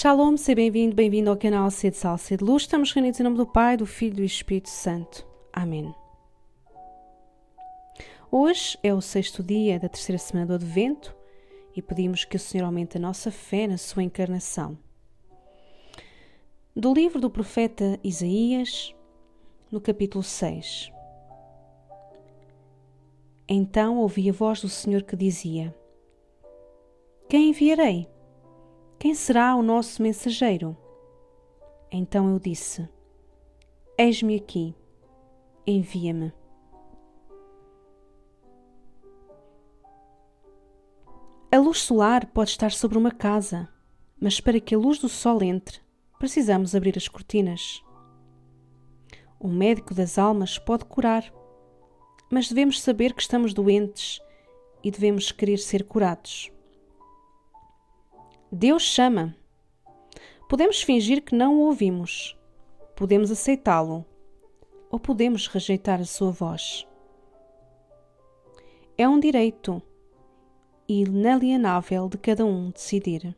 Shalom, seja bem-vindo, bem-vindo ao canal C de Sal, C de Luz. Estamos reunidos em nome do Pai, do Filho e do Espírito Santo. Amém. Hoje é o sexto dia da terceira semana do Advento e pedimos que o Senhor aumente a nossa fé na sua encarnação. Do livro do profeta Isaías, no capítulo 6. Então ouvi a voz do Senhor que dizia: Quem enviarei? Quem será o nosso mensageiro? Então eu disse: Eis-me aqui, envia-me. A luz solar pode estar sobre uma casa, mas para que a luz do sol entre, precisamos abrir as cortinas. O médico das almas pode curar, mas devemos saber que estamos doentes e devemos querer ser curados. Deus chama. Podemos fingir que não o ouvimos, podemos aceitá-lo ou podemos rejeitar a sua voz. É um direito inalienável de cada um decidir.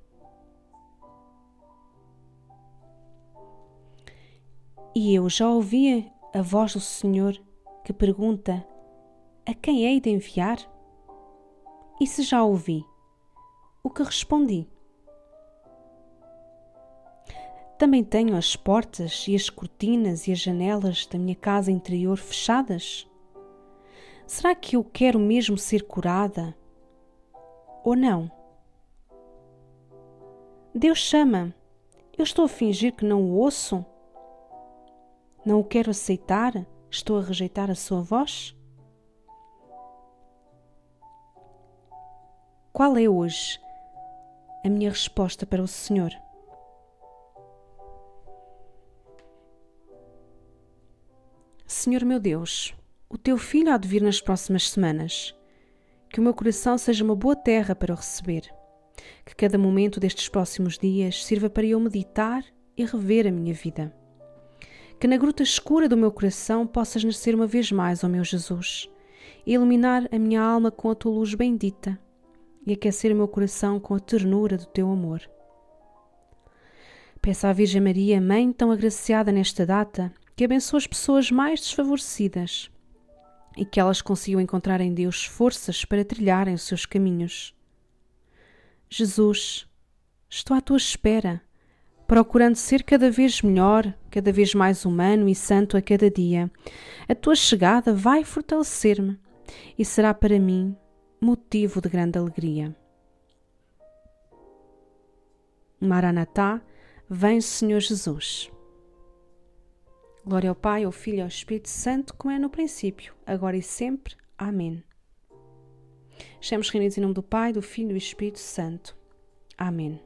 E eu já ouvi a voz do Senhor que pergunta: A quem hei de enviar? E se já ouvi, o que respondi? Também tenho as portas e as cortinas e as janelas da minha casa interior fechadas? Será que eu quero mesmo ser curada? Ou não? Deus chama. Eu estou a fingir que não o ouço? Não o quero aceitar? Estou a rejeitar a sua voz? Qual é hoje a minha resposta para o Senhor? Senhor meu Deus, o teu filho há de vir nas próximas semanas. Que o meu coração seja uma boa terra para o receber. Que cada momento destes próximos dias sirva para eu meditar e rever a minha vida. Que na gruta escura do meu coração possas nascer uma vez mais, ó meu Jesus, e iluminar a minha alma com a tua luz bendita e aquecer o meu coração com a ternura do teu amor. Peço à Virgem Maria, Mãe tão agraciada nesta data, que abençoe as pessoas mais desfavorecidas e que elas consigam encontrar em Deus forças para trilharem os seus caminhos. Jesus, estou à tua espera, procurando ser cada vez melhor, cada vez mais humano e santo a cada dia. A tua chegada vai fortalecer-me e será para mim motivo de grande alegria. Maranatá, vem Senhor Jesus. Glória ao Pai, ao Filho e ao Espírito Santo, como é no princípio, agora e sempre. Amém. Estamos reunidos em nome do Pai, do Filho e do Espírito Santo. Amém.